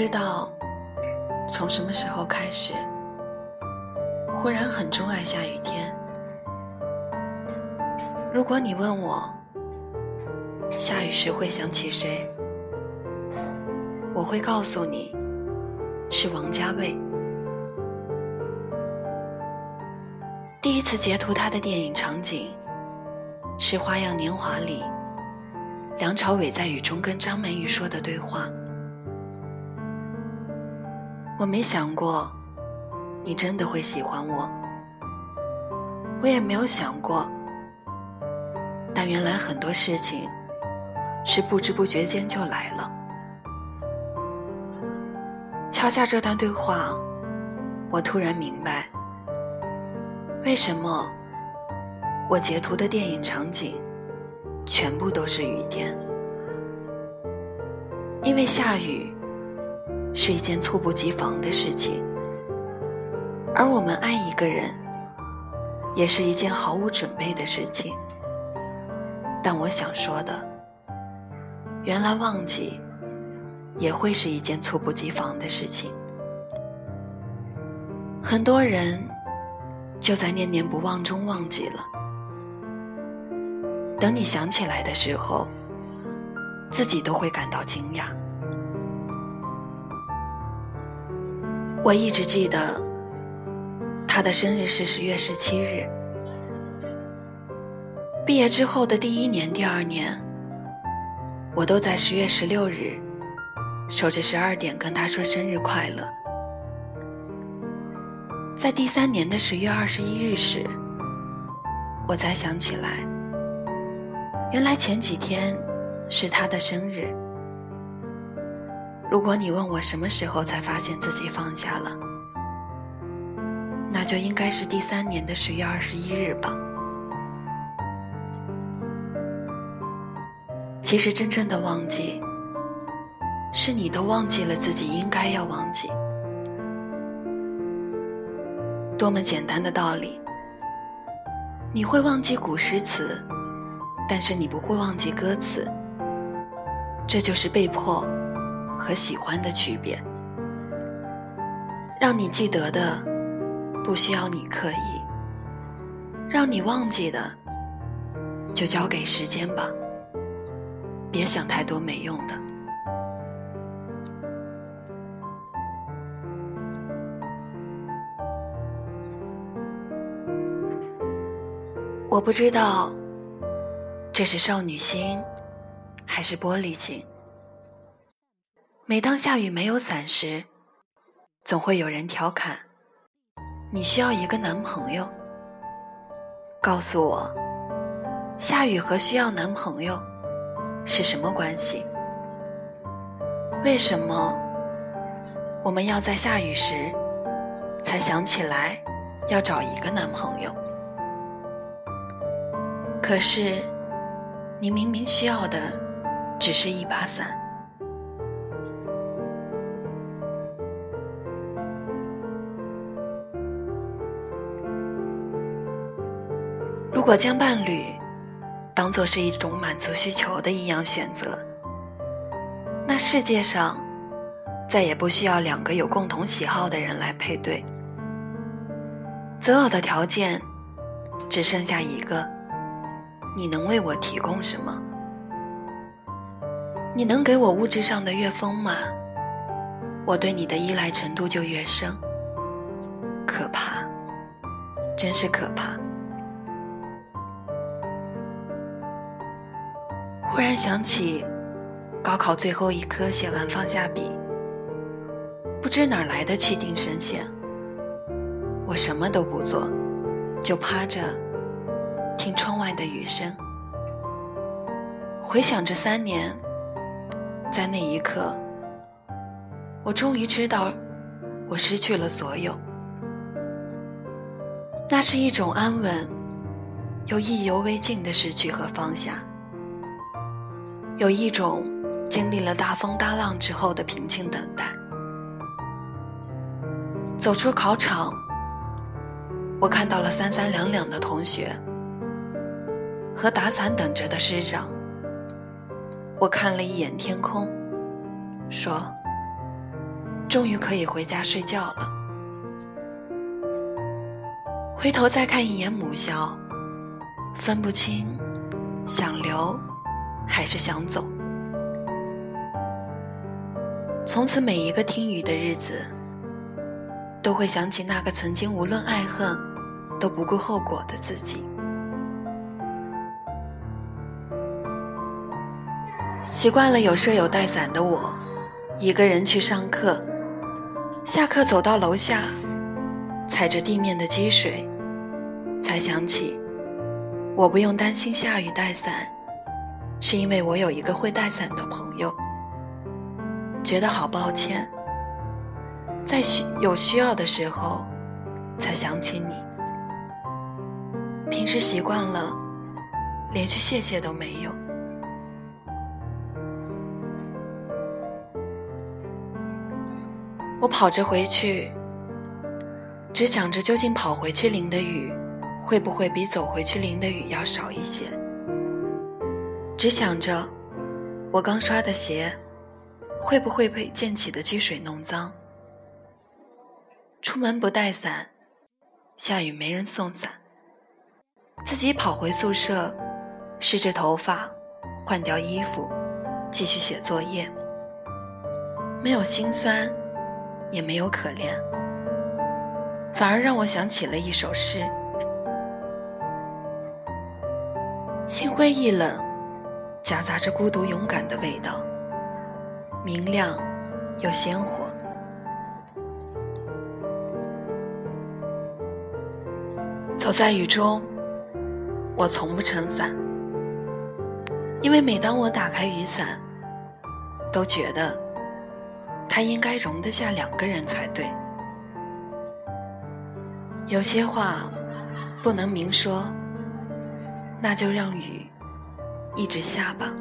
知道从什么时候开始，忽然很钟爱下雨天。如果你问我下雨时会想起谁，我会告诉你是王家卫。第一次截图他的电影场景是《花样年华》里梁朝伟在雨中跟张曼玉说的对话。我没想过你真的会喜欢我，我也没有想过，但原来很多事情是不知不觉间就来了。敲下这段对话，我突然明白，为什么我截图的电影场景全部都是雨天，因为下雨。是一件猝不及防的事情，而我们爱一个人，也是一件毫无准备的事情。但我想说的，原来忘记，也会是一件猝不及防的事情。很多人就在念念不忘中忘记了，等你想起来的时候，自己都会感到惊讶。我一直记得，他的生日是十月十七日。毕业之后的第一年、第二年，我都在十月十六日守着十二点跟他说生日快乐。在第三年的十月二十一日时，我才想起来，原来前几天是他的生日。如果你问我什么时候才发现自己放下了，那就应该是第三年的十月二十一日吧。其实真正的忘记，是你都忘记了自己应该要忘记。多么简单的道理，你会忘记古诗词，但是你不会忘记歌词，这就是被迫。和喜欢的区别，让你记得的不需要你刻意，让你忘记的就交给时间吧。别想太多没用的。我不知道这是少女心还是玻璃心。每当下雨没有伞时，总会有人调侃：“你需要一个男朋友。”告诉我，下雨和需要男朋友是什么关系？为什么我们要在下雨时才想起来要找一个男朋友？可是，你明明需要的只是一把伞。如果将伴侣当做是一种满足需求的一样选择，那世界上再也不需要两个有共同喜好的人来配对。择偶的条件只剩下一个：你能为我提供什么？你能给我物质上的越丰满，我对你的依赖程度就越深。可怕，真是可怕。忽然想起，高考最后一科写完放下笔，不知哪来的气定神闲，我什么都不做，就趴着听窗外的雨声，回想这三年，在那一刻，我终于知道，我失去了所有，那是一种安稳又意犹未尽的失去和放下。有一种经历了大风大浪之后的平静等待。走出考场，我看到了三三两两的同学和打伞等着的师长。我看了一眼天空，说：“终于可以回家睡觉了。回头再看一眼母校，分不清想留还是想走。从此每一个听雨的日子，都会想起那个曾经无论爱恨都不顾后果的自己。习惯了有舍友带伞的我，一个人去上课。下课走到楼下，踩着地面的积水，才想起我不用担心下雨带伞，是因为我有一个会带伞的朋友。觉得好抱歉，在需有需要的时候才想起你。平时习惯了，连句谢谢都没有。我跑着回去，只想着究竟跑回去淋的雨，会不会比走回去淋的雨要少一些？只想着我刚刷的鞋，会不会被溅起的积水弄脏？出门不带伞，下雨没人送伞，自己跑回宿舍，湿着头发，换掉衣服，继续写作业，没有心酸。也没有可怜，反而让我想起了一首诗。心灰意冷，夹杂着孤独勇敢的味道，明亮又鲜活。走在雨中，我从不撑伞，因为每当我打开雨伞，都觉得。它应该容得下两个人才对。有些话不能明说，那就让雨一直下吧。